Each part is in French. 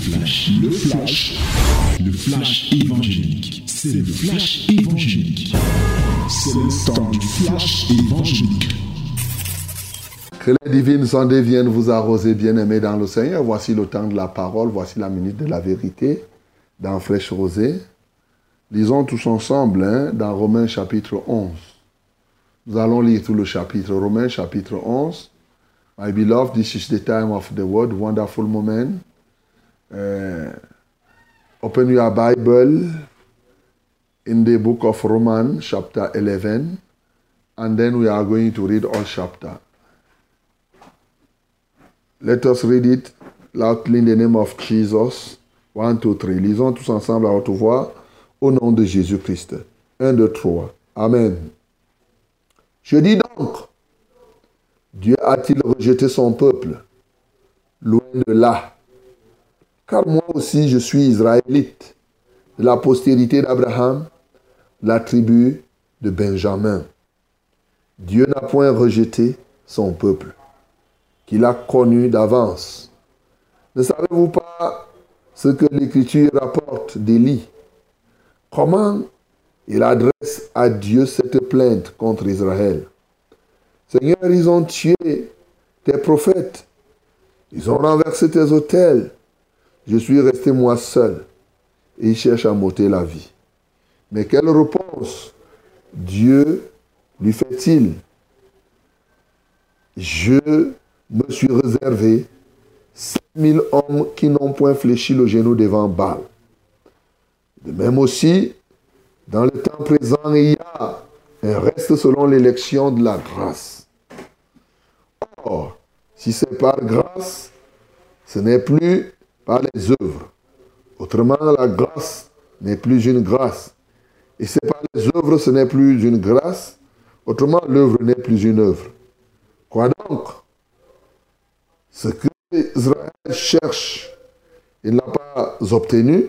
flash, le flash, le flash évangélique. C'est le flash évangélique. C'est le temps du flash évangélique. Que les divines ondes viennent vous arroser, bien-aimés dans le Seigneur. Voici le temps de la parole, voici la minute de la vérité dans Fraîche Rosée. Lisons tous ensemble hein, dans Romains chapitre 11. Nous allons lire tout le chapitre. Romains chapitre 11. My beloved, this is the time of the word, wonderful moment. Uh, open your Bible in the book of Romans, chapter 11, and then we are going to read all chapter. Let us read it loudly in the name of Jesus. One, two, three. Lisons tous ensemble à haute voix au nom de Jésus-Christ. Un, deux, trois. Amen. Je dis donc, Dieu a-t-il rejeté son peuple? Loin de là. Car moi aussi je suis israélite, de la postérité d'Abraham, la tribu de Benjamin. Dieu n'a point rejeté son peuple, qu'il a connu d'avance. Ne savez-vous pas ce que l'Écriture rapporte d'Élie? Comment il adresse à Dieu cette plainte contre Israël? Seigneur, ils ont tué tes prophètes, ils ont renversé tes autels, je suis resté moi seul. Et il cherche à m'ôter la vie. Mais quelle réponse Dieu lui fait-il? Je me suis réservé 5000 hommes qui n'ont point fléchi le genou devant Baal. De même aussi, dans le temps présent, il y a un reste selon l'élection de la grâce. Or, si c'est par grâce, ce n'est plus les œuvres. Autrement, la grâce n'est plus une grâce. Et c'est par les œuvres, ce n'est plus une grâce. Autrement, l'œuvre n'est plus une œuvre. Quoi donc? Ce que Israël cherche, il n'a pas obtenu,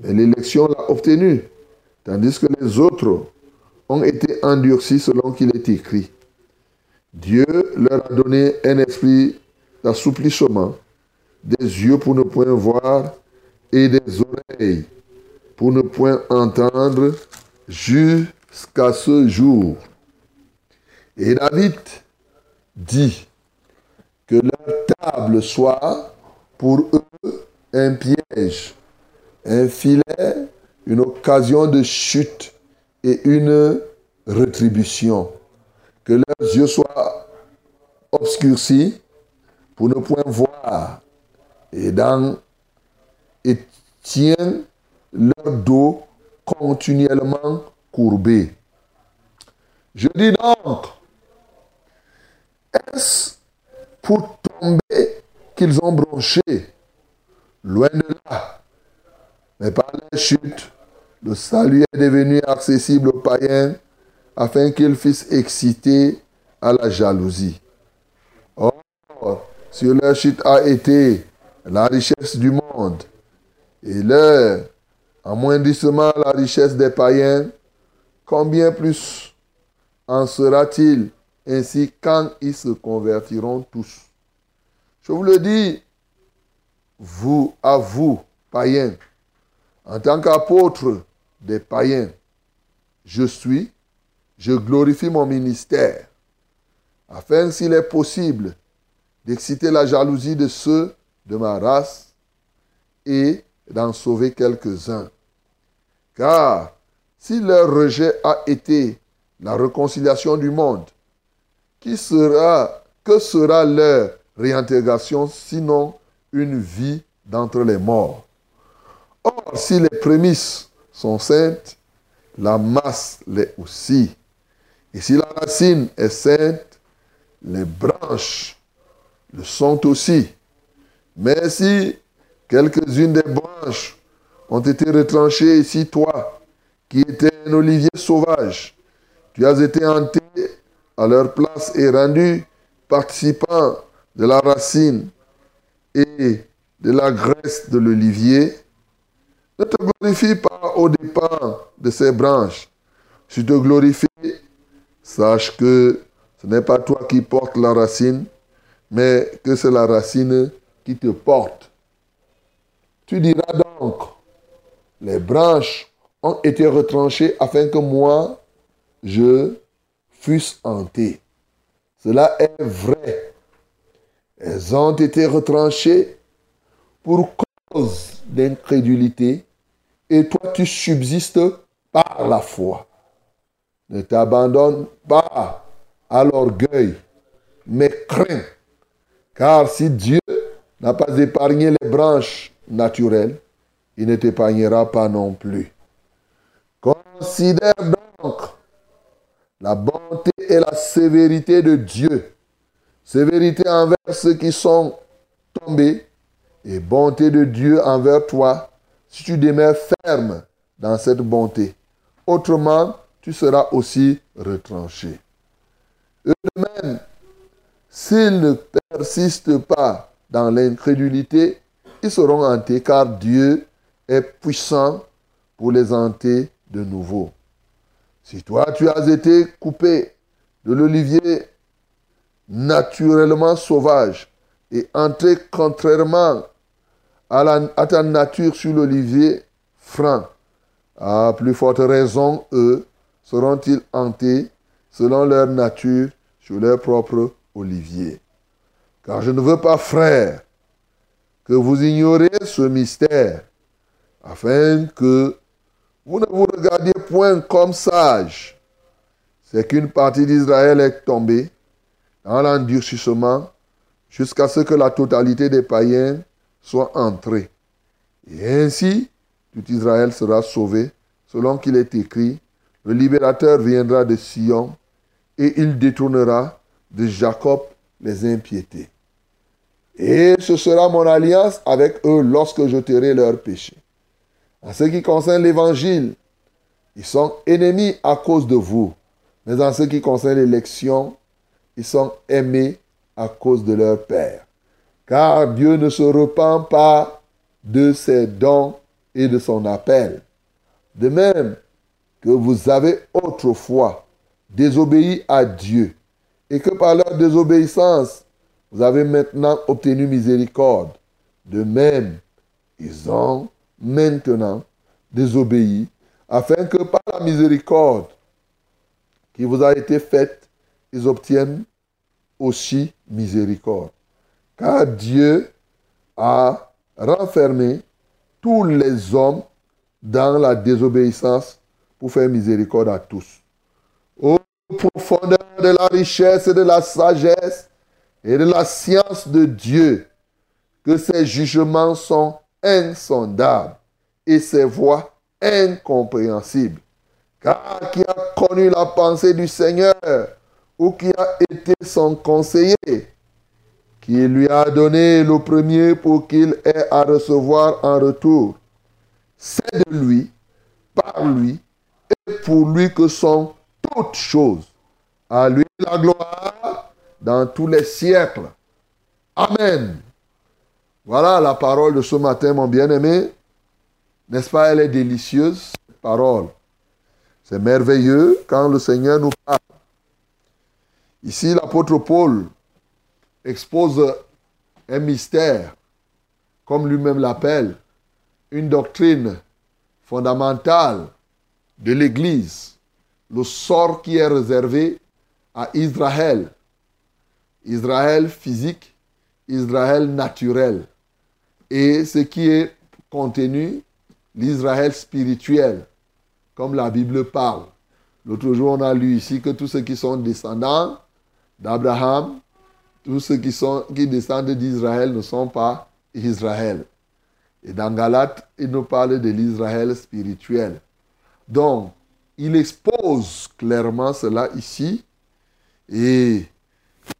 mais l'élection l'a obtenu. Tandis que les autres ont été endurcis selon qu'il est écrit. Dieu leur a donné un esprit d'assouplissement des yeux pour ne point voir et des oreilles pour ne point entendre jusqu'à ce jour. Et David dit que leur table soit pour eux un piège, un filet, une occasion de chute et une rétribution. Que leurs yeux soient obscurcis pour ne point voir et, dans, et tiennent leur dos continuellement courbé. Je dis donc, est-ce pour tomber qu'ils ont bronché? Loin de là. Mais par la chute, le salut est devenu accessible aux païens afin qu'ils fissent exciter à la jalousie. Or, sur leur chute a été la richesse du monde. Et leur amoindrissement la richesse des païens, combien plus en sera-t-il ainsi quand ils se convertiront tous? Je vous le dis, vous, à vous, païens, en tant qu'apôtre des païens, je suis, je glorifie mon ministère, afin, s'il est possible, d'exciter la jalousie de ceux de ma race et d'en sauver quelques-uns. Car si leur rejet a été la réconciliation du monde, qui sera, que sera leur réintégration sinon une vie d'entre les morts? Or, si les prémices sont saintes, la masse l'est aussi. Et si la racine est sainte, les branches le sont aussi. Mais si quelques-unes des branches ont été retranchées, et si toi, qui étais un olivier sauvage, tu as été hanté à leur place et rendu participant de la racine et de la graisse de l'olivier, ne te glorifie pas au dépens de ces branches. Si tu te glorifies, sache que ce n'est pas toi qui portes la racine, mais que c'est la racine qui te porte. Tu diras donc, les branches ont été retranchées afin que moi, je fusse hanté. Cela est vrai. Elles ont été retranchées pour cause d'incrédulité et toi tu subsistes par la foi. Ne t'abandonne pas à l'orgueil, mais crains. Car si Dieu n'a pas épargné les branches naturelles, il ne t'épargnera pas non plus. Considère donc la bonté et la sévérité de Dieu. Sévérité envers ceux qui sont tombés et bonté de Dieu envers toi si tu demeures ferme dans cette bonté. Autrement, tu seras aussi retranché. Eux-mêmes, s'ils ne persistent pas dans l'incrédulité, ils seront hantés car Dieu est puissant pour les hanter de nouveau. Si toi tu as été coupé de l'olivier naturellement sauvage et entré contrairement à, ta nature sur l'olivier franc, à plus forte raison, eux seront-ils hantés selon leur nature sur leur propre olivier. Car je ne veux pas, frère, que vous ignorez ce mystère, afin que vous ne vous regardiez point comme sage. C'est qu'une partie d'Israël est tombée dans l'endurcissement jusqu'à ce que la totalité des païens soit entrée. Et ainsi, tout Israël sera sauvé, selon qu'il est écrit, le libérateur viendra de Sion et il détournera de Jacob les impiétés. Et ce sera mon alliance avec eux lorsque je tairai leurs péchés. En ce qui concerne l'évangile, ils sont ennemis à cause de vous. Mais en ce qui concerne l'élection, ils sont aimés à cause de leur Père. Car Dieu ne se repent pas de ses dons et de son appel. De même que vous avez autrefois désobéi à Dieu et que par leur désobéissance, vous avez maintenant obtenu miséricorde. De même, ils ont maintenant désobéi, afin que par la miséricorde qui vous a été faite, ils obtiennent aussi miséricorde. Car Dieu a renfermé tous les hommes dans la désobéissance pour faire miséricorde à tous. Ô profondeur de la richesse et de la sagesse et de la science de Dieu, que ses jugements sont insondable et ses voix incompréhensibles. Car qui a connu la pensée du Seigneur ou qui a été son conseiller, qui lui a donné le premier pour qu'il ait à recevoir en retour. C'est de lui, par lui et pour lui que sont toutes choses. À lui la gloire dans tous les siècles. Amen. Voilà la parole de ce matin, mon bien-aimé. N'est-ce pas, elle est délicieuse, cette parole. C'est merveilleux quand le Seigneur nous parle. Ici, l'apôtre Paul expose un mystère, comme lui-même l'appelle, une doctrine fondamentale de l'Église, le sort qui est réservé à Israël, Israël physique, Israël naturel et ce qui est contenu, l'Israël spirituel, comme la Bible parle. L'autre jour, on a lu ici que tous ceux qui sont descendants d'Abraham, tous ceux qui, sont, qui descendent d'Israël ne sont pas Israël. Et dans Galate, il nous parle de l'Israël spirituel. Donc, il expose clairement cela ici. Et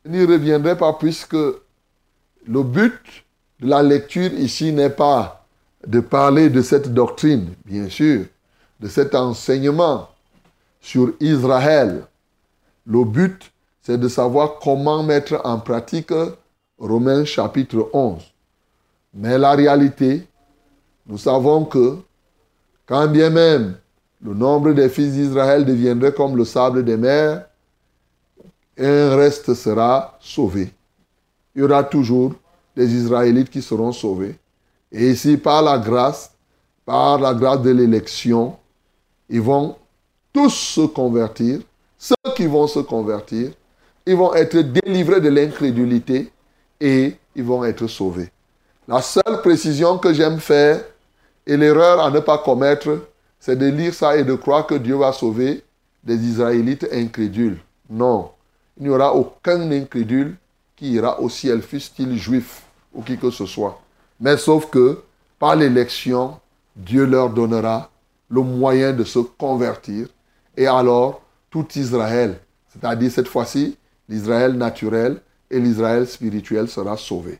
je n'y reviendrai pas puisque le but la lecture ici n'est pas de parler de cette doctrine, bien sûr, de cet enseignement sur Israël. Le but, c'est de savoir comment mettre en pratique Romains chapitre 11. Mais la réalité, nous savons que quand bien même le nombre des fils d'Israël deviendrait comme le sable des mers, un reste sera sauvé. Il y aura toujours des Israélites qui seront sauvés. Et ici, par la grâce, par la grâce de l'élection, ils vont tous se convertir. Ceux qui vont se convertir, ils vont être délivrés de l'incrédulité et ils vont être sauvés. La seule précision que j'aime faire et l'erreur à ne pas commettre, c'est de lire ça et de croire que Dieu va sauver des Israélites incrédules. Non, il n'y aura aucun incrédule qui ira au ciel, fût-il juif ou qui que ce soit. Mais sauf que par l'élection, Dieu leur donnera le moyen de se convertir. Et alors, tout Israël, c'est-à-dire cette fois-ci, l'Israël naturel et l'Israël spirituel sera sauvé.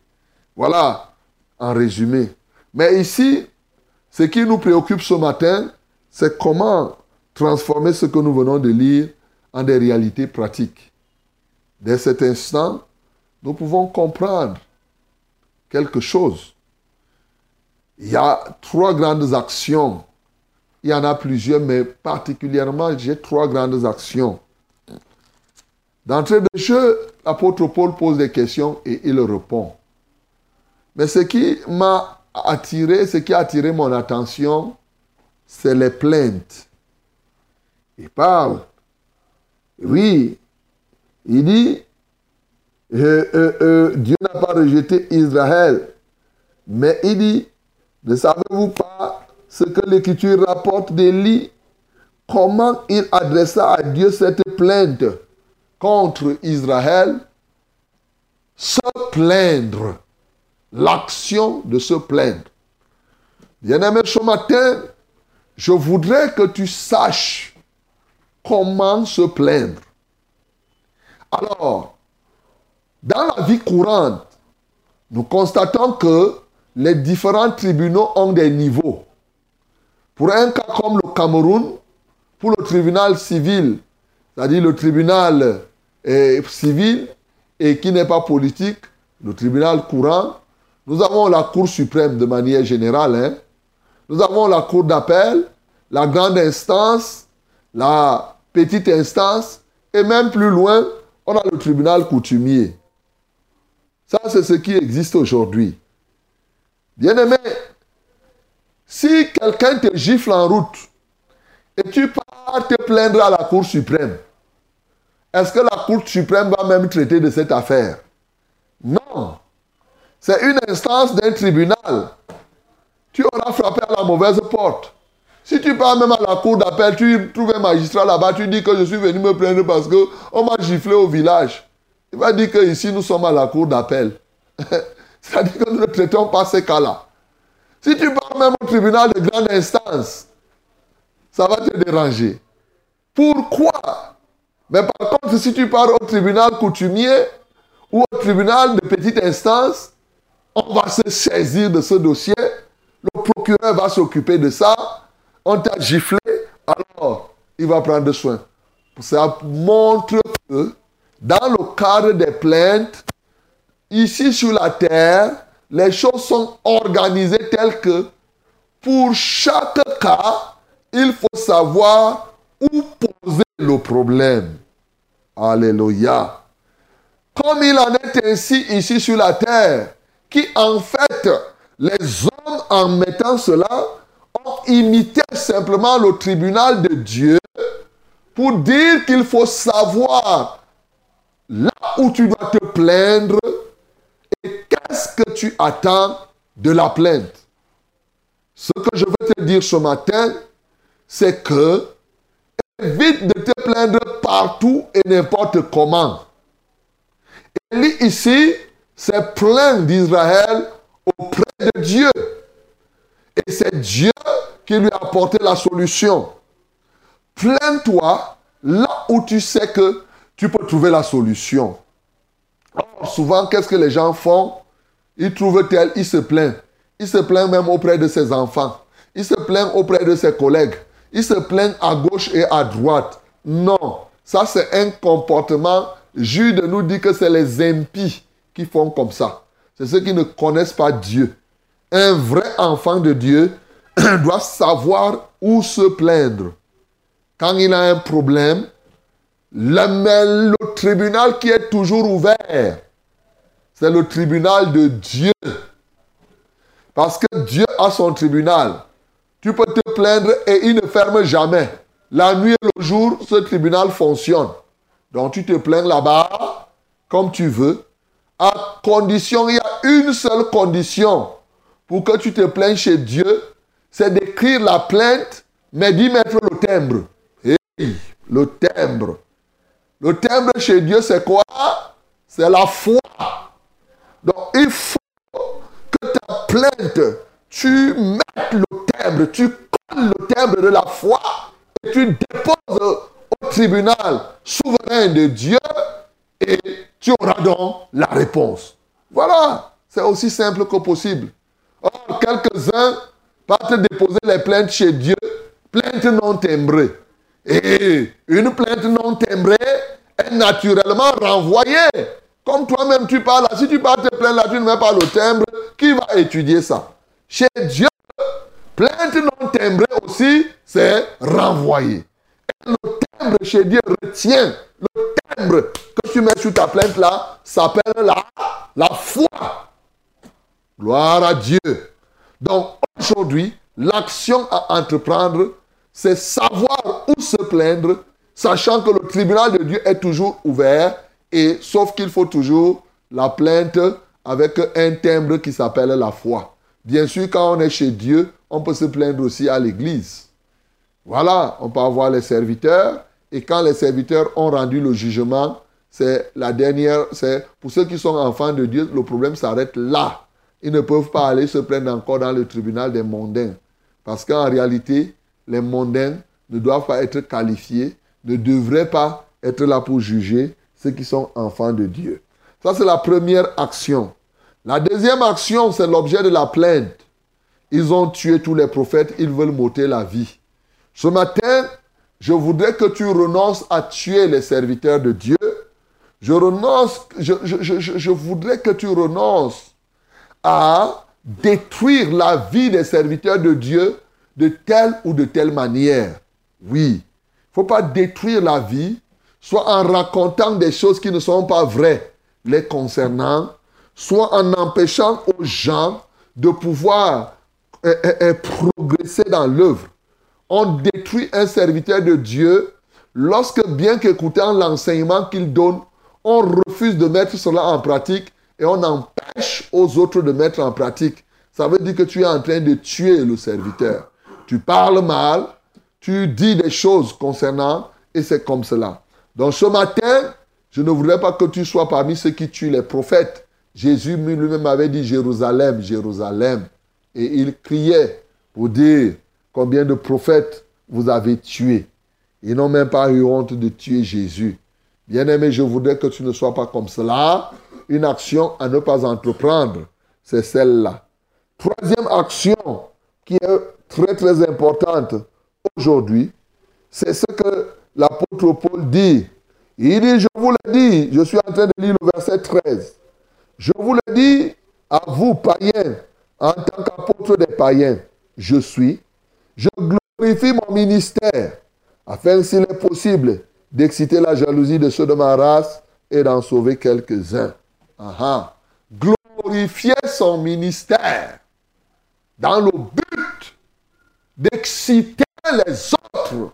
Voilà, en résumé. Mais ici, ce qui nous préoccupe ce matin, c'est comment transformer ce que nous venons de lire en des réalités pratiques. Dès cet instant, nous pouvons comprendre quelque chose. Il y a trois grandes actions. Il y en a plusieurs, mais particulièrement, j'ai trois grandes actions. D'entrée de jeu, l'apôtre Paul pose des questions et il répond. Mais ce qui m'a attiré, ce qui a attiré mon attention, c'est les plaintes. Il parle. Oui, il dit, euh, euh, euh, Dieu n'a pas rejeté Israël, mais il dit, ne savez-vous pas ce que l'Écriture rapporte d'Élie Comment il adressa à Dieu cette plainte contre Israël? Se plaindre. L'action de se plaindre. Bien-aimé, ce matin, je voudrais que tu saches comment se plaindre. Alors, dans la vie courante, nous constatons que les différents tribunaux ont des niveaux. Pour un cas comme le Cameroun, pour le tribunal civil, c'est-à-dire le tribunal eh, civil et qui n'est pas politique, le tribunal courant, nous avons la Cour suprême de manière générale. Hein. Nous avons la Cour d'appel, la grande instance, la petite instance, et même plus loin, on a le tribunal coutumier. Ça, c'est ce qui existe aujourd'hui. Bien-aimé, si quelqu'un te gifle en route et tu pars te plaindre à la Cour suprême, est-ce que la Cour suprême va même traiter de cette affaire? Non. C'est une instance d'un tribunal. Tu auras frappé à la mauvaise porte. Si tu pars même à la cour d'appel, tu trouves un magistrat là-bas, tu dis que je suis venu me plaindre parce qu'on m'a giflé au village. Il va dire que ici nous sommes à la cour d'appel. C'est-à-dire que nous ne traitons pas ces cas-là. Si tu pars même au tribunal de grande instance, ça va te déranger. Pourquoi? Mais par contre, si tu pars au tribunal coutumier ou au tribunal de petite instance, on va se saisir de ce dossier, le procureur va s'occuper de ça, on t'a giflé, alors il va prendre soin. Ça montre que dans le cadre des plaintes, ici sur la terre, les choses sont organisées telles que pour chaque cas, il faut savoir où poser le problème. Alléluia. Comme il en est ainsi ici sur la terre, qui en fait, les hommes en mettant cela, imité simplement le tribunal de Dieu pour dire qu'il faut savoir là où tu dois te plaindre et qu'est-ce que tu attends de la plainte. Ce que je veux te dire ce matin, c'est que évite de te plaindre partout et n'importe comment. Élie ici s'est plaint d'Israël auprès de Dieu. Et c'est Dieu qui lui a apporté la solution. Plains-toi là où tu sais que tu peux trouver la solution. souvent, qu'est-ce que les gens font? Ils trouvent tel, ils se plaignent. Ils se plaignent même auprès de ses enfants. Ils se plaignent auprès de ses collègues. Ils se plaignent à gauche et à droite. Non, ça c'est un comportement. Jude nous dit que c'est les impies qui font comme ça. C'est ceux qui ne connaissent pas Dieu. Un vrai enfant de Dieu doit savoir où se plaindre. Quand il a un problème, le, le tribunal qui est toujours ouvert, c'est le tribunal de Dieu. Parce que Dieu a son tribunal. Tu peux te plaindre et il ne ferme jamais. La nuit et le jour, ce tribunal fonctionne. Donc tu te plains là-bas comme tu veux. À condition, il y a une seule condition pour que tu te plaignes chez Dieu, c'est d'écrire la plainte, mais d'y mettre le timbre. Et le timbre. Le timbre chez Dieu, c'est quoi? C'est la foi. Donc il faut que ta plainte, tu mettes le timbre, tu colles le timbre de la foi et tu déposes au tribunal souverain de Dieu et tu auras donc la réponse. Voilà, c'est aussi simple que possible. Quelques-uns partent déposer les plaintes chez Dieu, plaintes non timbrées. Et une plainte non timbrée est naturellement renvoyée. Comme toi-même tu parles si tu parles te plaindre là, tu ne mets pas le timbre, qui va étudier ça? Chez Dieu, plainte non timbrée aussi, c'est renvoyé. le timbre chez Dieu retient le timbre que tu mets sur ta plainte là, s'appelle la, la foi. Gloire à Dieu. Donc aujourd'hui, l'action à entreprendre, c'est savoir où se plaindre, sachant que le tribunal de Dieu est toujours ouvert, et sauf qu'il faut toujours la plainte avec un timbre qui s'appelle la foi. Bien sûr, quand on est chez Dieu, on peut se plaindre aussi à l'église. Voilà, on peut avoir les serviteurs, et quand les serviteurs ont rendu le jugement, c'est la dernière, c'est pour ceux qui sont enfants de Dieu, le problème s'arrête là. Ils ne peuvent pas aller se plaindre encore dans le tribunal des mondains. Parce qu'en réalité, les mondains ne doivent pas être qualifiés, ne devraient pas être là pour juger ceux qui sont enfants de Dieu. Ça, c'est la première action. La deuxième action, c'est l'objet de la plainte. Ils ont tué tous les prophètes, ils veulent m'ôter la vie. Ce matin, je voudrais que tu renonces à tuer les serviteurs de Dieu. Je renonce, je, je voudrais que tu renonces à détruire la vie des serviteurs de Dieu de telle ou de telle manière. Oui, il ne faut pas détruire la vie, soit en racontant des choses qui ne sont pas vraies les concernant, soit en empêchant aux gens de pouvoir euh, euh, euh, progresser dans l'œuvre. On détruit un serviteur de Dieu lorsque, bien qu'écoutant l'enseignement qu'il donne, on refuse de mettre cela en pratique et on empêche aux autres de mettre en pratique. Ça veut dire que tu es en train de tuer le serviteur. Tu parles mal, tu dis des choses concernant, et c'est comme cela. Donc ce matin, je ne voudrais pas que tu sois parmi ceux qui tuent les prophètes. Jésus lui-même avait dit Jérusalem, Jérusalem. Et il criait pour dire combien de prophètes vous avez tués. Ils n'ont même pas eu honte de tuer Jésus. Bien-aimé, je voudrais que tu ne sois pas comme cela une action à ne pas entreprendre, c'est celle-là. Troisième action qui est très très importante aujourd'hui, c'est ce que l'apôtre Paul dit. Il dit, je vous le dis, je suis en train de lire le verset 13. Je vous le dis à vous, païens, en tant qu'apôtre des païens, je suis. Je glorifie mon ministère, afin, s'il est possible, d'exciter la jalousie de ceux de ma race et d'en sauver quelques-uns. Glorifier son ministère dans le but d'exciter les autres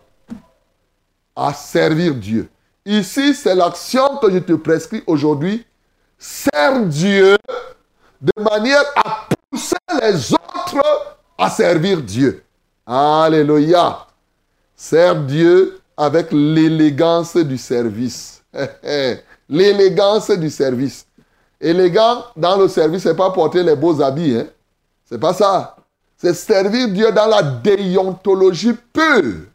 à servir Dieu. Ici, c'est l'action que je te prescris aujourd'hui. Sers Dieu de manière à pousser les autres à servir Dieu. Alléluia. Sers Dieu avec l'élégance du service. l'élégance du service. Élégant dans le service, c'est pas porter les beaux habits. Hein? C'est pas ça. C'est servir Dieu dans la déontologie pure.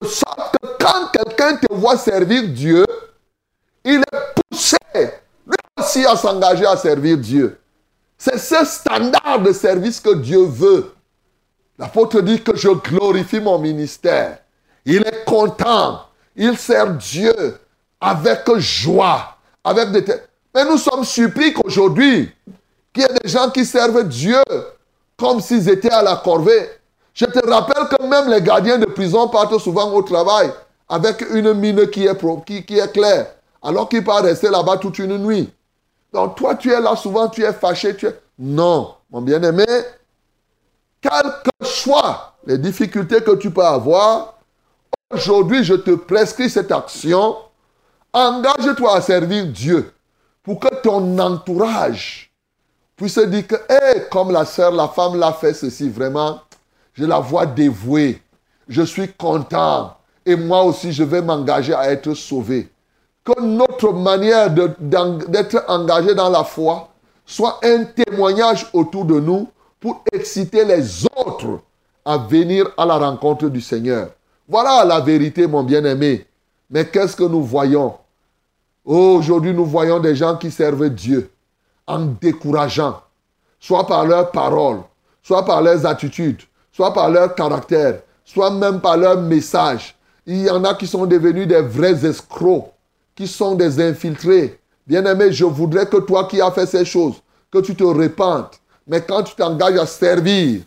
De sorte que quand quelqu'un te voit servir Dieu, il est poussé lui aussi à s'engager à servir Dieu. C'est ce standard de service que Dieu veut. L'apôtre dit que je glorifie mon ministère. Il est content. Il sert Dieu avec joie, avec. Mais nous sommes surpris qu'aujourd'hui, qu'il y ait des gens qui servent Dieu comme s'ils étaient à la corvée. Je te rappelle que même les gardiens de prison partent souvent au travail avec une mine qui est, qui, est claire, alors qu'ils peuvent rester là-bas toute une nuit. Donc toi, tu es là souvent, tu es fâché. Tu es... Non, mon bien-aimé, quel que soient les difficultés que tu peux avoir, aujourd'hui je te prescris cette action. Engage-toi à servir Dieu pour que ton entourage puisse dire que, comme la sœur, la femme l'a fait ceci, vraiment, je la vois dévouée. Je suis content. Et moi aussi, je vais m'engager à être sauvé. Que notre manière d'être engagé dans la foi soit un témoignage autour de nous pour exciter les autres à venir à la rencontre du Seigneur. Voilà la vérité, mon bien-aimé. Mais qu'est-ce que nous voyons? Aujourd'hui, nous voyons des gens qui servent Dieu en décourageant, soit par leurs paroles, soit par leurs attitudes, soit par leur caractère, soit même par leur message. Il y en a qui sont devenus des vrais escrocs, qui sont des infiltrés. Bien-aimé, je voudrais que toi qui as fait ces choses, que tu te répandes. Mais quand tu t'engages à servir,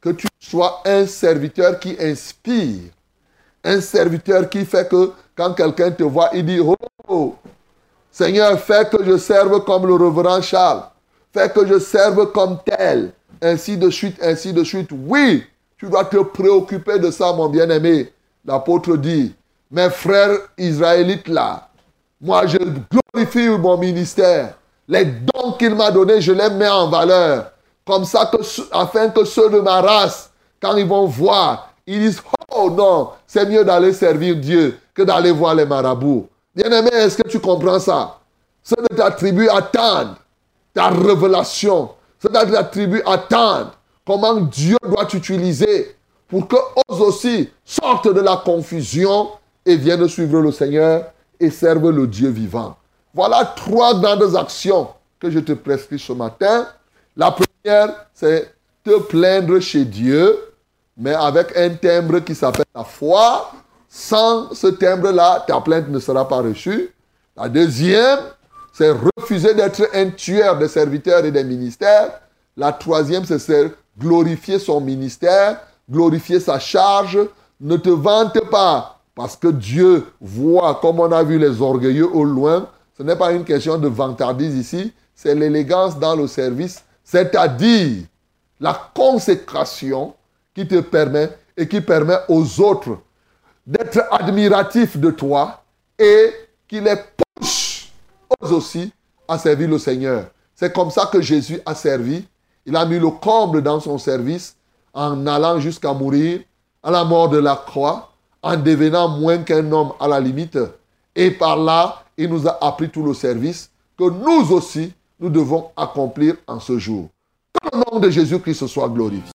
que tu sois un serviteur qui inspire. Un serviteur qui fait que quand quelqu'un te voit, il dit, oh, Seigneur, fais que je serve comme le reverend Charles. Fais que je serve comme tel. Ainsi de suite, ainsi de suite. Oui, tu dois te préoccuper de ça, mon bien-aimé. L'apôtre dit, mes frères israélites là, moi je glorifie mon ministère. Les dons qu'il m'a donnés, je les mets en valeur. Comme ça, que, afin que ceux de ma race, quand ils vont voir, ils disent, oh non, c'est mieux d'aller servir Dieu que d'aller voir les marabouts. Bien-aimé, est-ce que tu comprends ça? C'est de ta tribu attendre ta révélation. C'est de ta tribu attendre comment Dieu doit t'utiliser pour que eux aussi sortent de la confusion et viennent suivre le Seigneur et servent le Dieu vivant. Voilà trois grandes actions que je te prescris ce matin. La première, c'est te plaindre chez Dieu, mais avec un timbre qui s'appelle la foi sans ce timbre-là, ta plainte ne sera pas reçue. La deuxième, c'est refuser d'être un tueur des serviteurs et des ministères. La troisième, c'est glorifier son ministère, glorifier sa charge. Ne te vante pas, parce que Dieu voit, comme on a vu les orgueilleux au loin. Ce n'est pas une question de vantardise ici, c'est l'élégance dans le service, c'est-à-dire la consécration qui te permet et qui permet aux autres d'être admiratif de toi et qui les pousse aussi à servir le Seigneur. C'est comme ça que Jésus a servi. Il a mis le comble dans son service en allant jusqu'à mourir à la mort de la croix, en devenant moins qu'un homme à la limite. Et par là, il nous a appris tout le service que nous aussi, nous devons accomplir en ce jour. Que le nom de Jésus-Christ soit glorifié.